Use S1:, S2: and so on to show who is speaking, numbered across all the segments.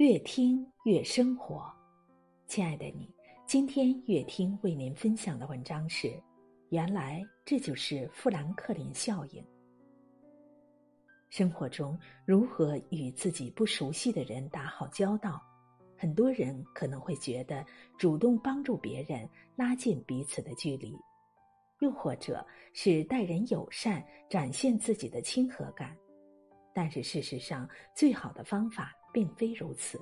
S1: 越听越生活，亲爱的你，今天越听为您分享的文章是：原来这就是富兰克林效应。生活中如何与自己不熟悉的人打好交道？很多人可能会觉得主动帮助别人拉近彼此的距离，又或者是待人友善展现自己的亲和感。但是事实上，最好的方法。并非如此。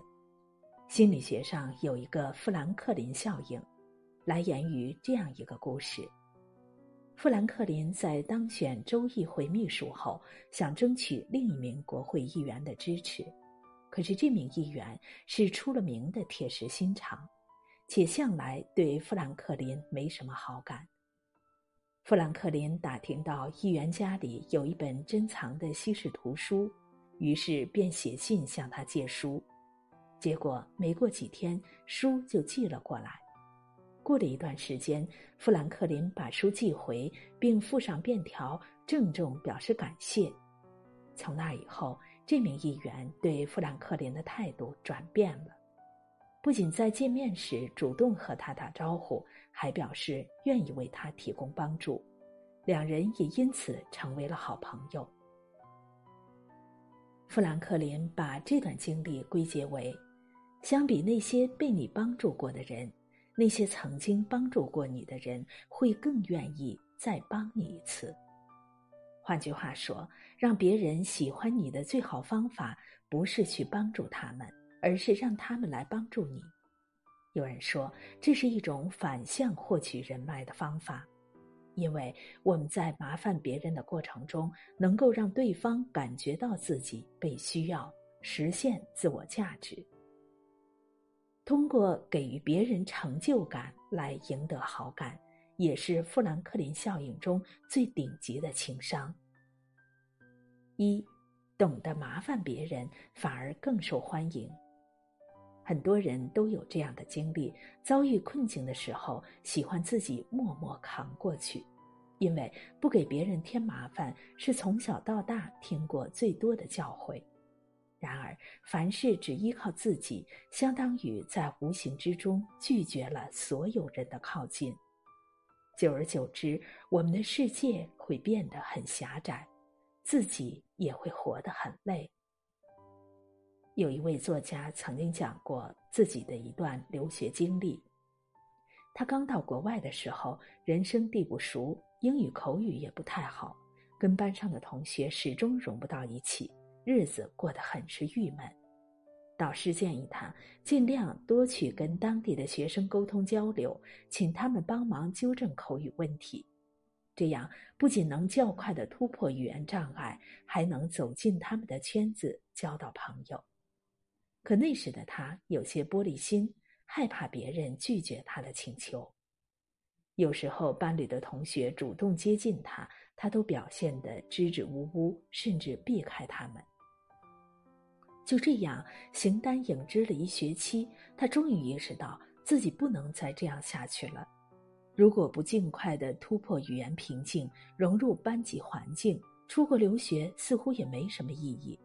S1: 心理学上有一个富兰克林效应，来源于这样一个故事：富兰克林在当选州议会秘书后，想争取另一名国会议员的支持，可是这名议员是出了名的铁石心肠，且向来对富兰克林没什么好感。富兰克林打听到议员家里有一本珍藏的稀世图书。于是便写信向他借书，结果没过几天，书就寄了过来。过了一段时间，富兰克林把书寄回，并附上便条，郑重表示感谢。从那以后，这名议员对富兰克林的态度转变了，不仅在见面时主动和他打招呼，还表示愿意为他提供帮助，两人也因此成为了好朋友。富兰克林把这段经历归结为：相比那些被你帮助过的人，那些曾经帮助过你的人会更愿意再帮你一次。换句话说，让别人喜欢你的最好方法，不是去帮助他们，而是让他们来帮助你。有人说，这是一种反向获取人脉的方法。因为我们在麻烦别人的过程中，能够让对方感觉到自己被需要，实现自我价值。通过给予别人成就感来赢得好感，也是富兰克林效应中最顶级的情商。一，懂得麻烦别人反而更受欢迎。很多人都有这样的经历：遭遇困境的时候，喜欢自己默默扛过去，因为不给别人添麻烦是从小到大听过最多的教诲。然而，凡事只依靠自己，相当于在无形之中拒绝了所有人的靠近。久而久之，我们的世界会变得很狭窄，自己也会活得很累。有一位作家曾经讲过自己的一段留学经历。他刚到国外的时候，人生地不熟，英语口语也不太好，跟班上的同学始终融不到一起，日子过得很是郁闷。导师建议他尽量多去跟当地的学生沟通交流，请他们帮忙纠正口语问题，这样不仅能较快的突破语言障碍，还能走进他们的圈子，交到朋友。可那时的他有些玻璃心，害怕别人拒绝他的请求。有时候班里的同学主动接近他，他都表现得支支吾吾，甚至避开他们。就这样，形单影只了一学期，他终于意识到自己不能再这样下去了。如果不尽快的突破语言瓶颈，融入班级环境，出国留学似乎也没什么意义。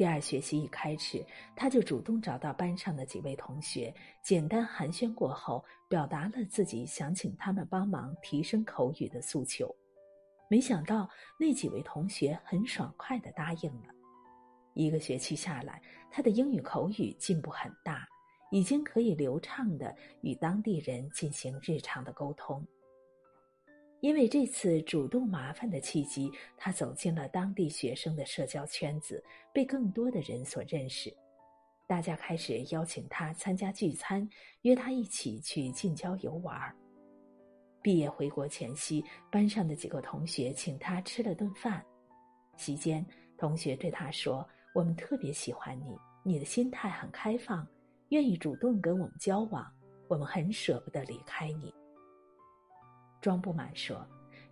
S1: 第二学期一开始，他就主动找到班上的几位同学，简单寒暄过后，表达了自己想请他们帮忙提升口语的诉求。没想到那几位同学很爽快的答应了。一个学期下来，他的英语口语进步很大，已经可以流畅的与当地人进行日常的沟通。因为这次主动麻烦的契机，他走进了当地学生的社交圈子，被更多的人所认识。大家开始邀请他参加聚餐，约他一起去近郊游玩。毕业回国前夕，班上的几个同学请他吃了顿饭。席间，同学对他说：“我们特别喜欢你，你的心态很开放，愿意主动跟我们交往，我们很舍不得离开你。”装不满说：“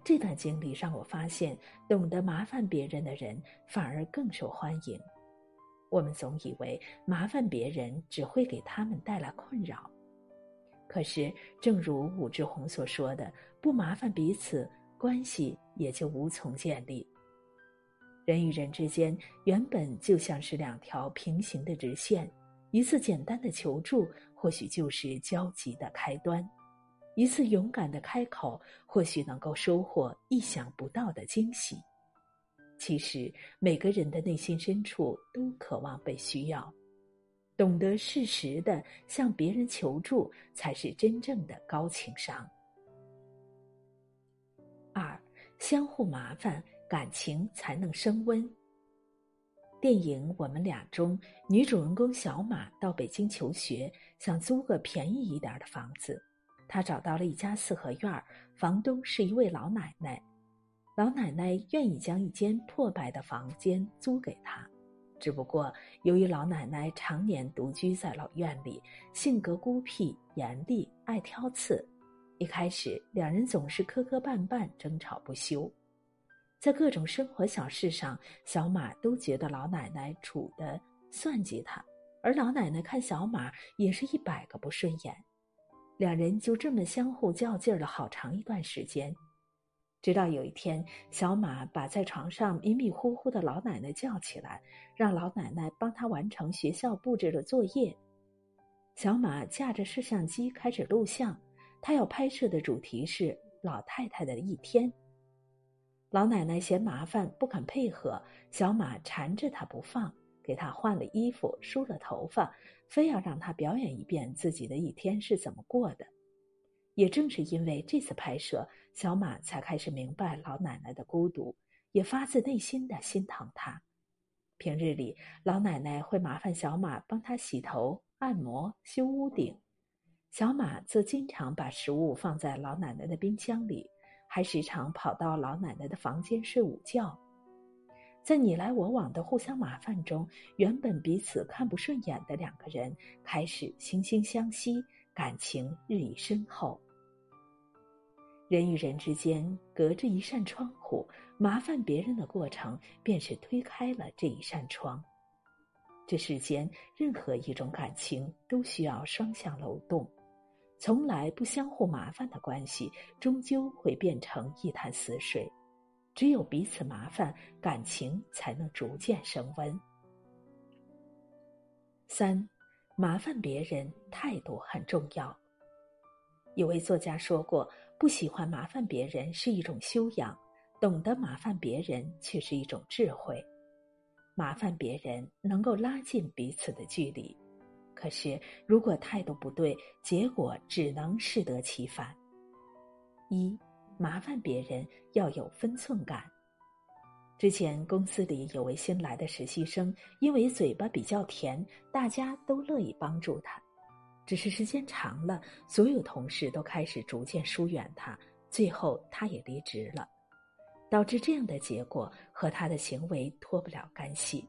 S1: 这段经历让我发现，懂得麻烦别人的人反而更受欢迎。我们总以为麻烦别人只会给他们带来困扰，可是正如武志红所说的，不麻烦彼此，关系也就无从建立。人与人之间原本就像是两条平行的直线，一次简单的求助或许就是交集的开端，一次勇敢的开口或许能够收获意想不到的惊喜。其实每个人的内心深处都渴望被需要，懂得适时的向别人求助，才是真正的高情商。二，相互麻烦。感情才能升温。电影《我们俩》中，女主人公小马到北京求学，想租个便宜一点的房子。他找到了一家四合院，房东是一位老奶奶。老奶奶愿意将一间破败的房间租给他，只不过由于老奶奶常年独居在老院里，性格孤僻、严厉、爱挑刺，一开始两人总是磕磕绊绊，争吵不休。在各种生活小事上，小马都觉得老奶奶处的算计他，而老奶奶看小马也是一百个不顺眼。两人就这么相互较劲了好长一段时间，直到有一天，小马把在床上迷迷糊糊的老奶奶叫起来，让老奶奶帮他完成学校布置的作业。小马架着摄像机开始录像，他要拍摄的主题是老太太的一天。老奶奶嫌麻烦不肯配合，小马缠着她不放，给她换了衣服，梳了头发，非要让她表演一遍自己的一天是怎么过的。也正是因为这次拍摄，小马才开始明白老奶奶的孤独，也发自内心的心疼她。平日里，老奶奶会麻烦小马帮她洗头、按摩、修屋顶，小马则经常把食物放在老奶奶的冰箱里。还时常跑到老奶奶的房间睡午觉，在你来我往的互相麻烦中，原本彼此看不顺眼的两个人开始惺惺相惜，感情日益深厚。人与人之间隔着一扇窗户，麻烦别人的过程便是推开了这一扇窗。这世间任何一种感情都需要双向流动。从来不相互麻烦的关系，终究会变成一潭死水。只有彼此麻烦，感情才能逐渐升温。三，麻烦别人态度很重要。有位作家说过：“不喜欢麻烦别人是一种修养，懂得麻烦别人却是一种智慧。麻烦别人能够拉近彼此的距离。”可是，如果态度不对，结果只能适得其反。一，麻烦别人要有分寸感。之前公司里有位新来的实习生，因为嘴巴比较甜，大家都乐意帮助他。只是时间长了，所有同事都开始逐渐疏远他，最后他也离职了，导致这样的结果和他的行为脱不了干系。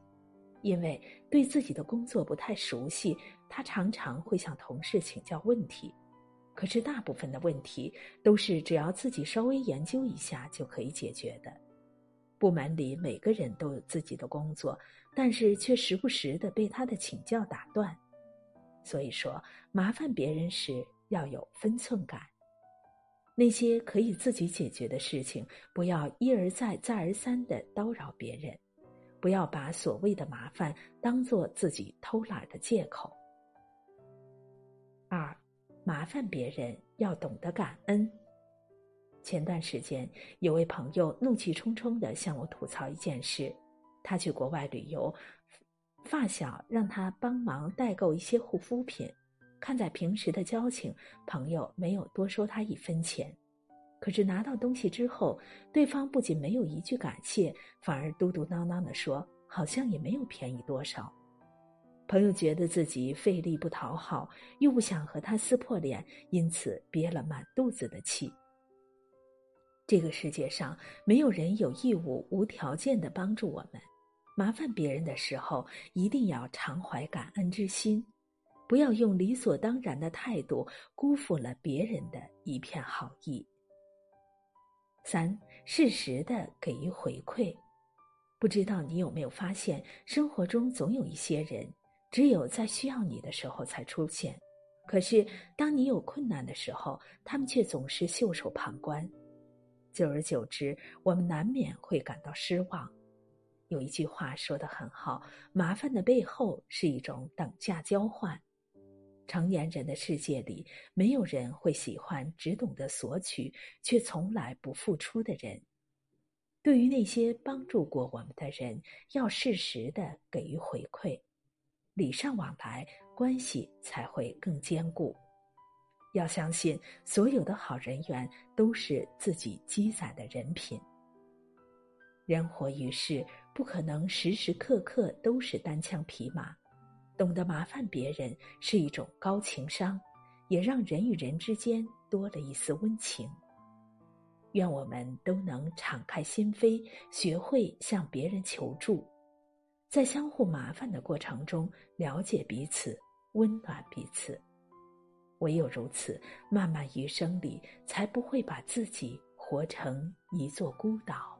S1: 因为对自己的工作不太熟悉，他常常会向同事请教问题。可是大部分的问题都是只要自己稍微研究一下就可以解决的。部门里每个人都有自己的工作，但是却时不时的被他的请教打断。所以说，麻烦别人时要有分寸感。那些可以自己解决的事情，不要一而再、再而三的叨扰别人。不要把所谓的麻烦当做自己偷懒的借口。二，麻烦别人要懂得感恩。前段时间，有位朋友怒气冲冲的向我吐槽一件事：他去国外旅游，发小让他帮忙代购一些护肤品，看在平时的交情，朋友没有多收他一分钱。可是拿到东西之后，对方不仅没有一句感谢，反而嘟嘟囔囔的说：“好像也没有便宜多少。”朋友觉得自己费力不讨好，又不想和他撕破脸，因此憋了满肚子的气。这个世界上没有人有义务无条件的帮助我们，麻烦别人的时候一定要常怀感恩之心，不要用理所当然的态度辜负了别人的一片好意。三，适时的给予回馈。不知道你有没有发现，生活中总有一些人，只有在需要你的时候才出现，可是当你有困难的时候，他们却总是袖手旁观。久而久之，我们难免会感到失望。有一句话说得很好：“麻烦的背后是一种等价交换。”成年人的世界里，没有人会喜欢只懂得索取却从来不付出的人。对于那些帮助过我们的人，要适时的给予回馈，礼尚往来，关系才会更坚固。要相信，所有的好人缘都是自己积攒的人品。人活于世，不可能时时刻刻都是单枪匹马。懂得麻烦别人是一种高情商，也让人与人之间多了一丝温情。愿我们都能敞开心扉，学会向别人求助，在相互麻烦的过程中了解彼此，温暖彼此。唯有如此，漫漫余生里才不会把自己活成一座孤岛。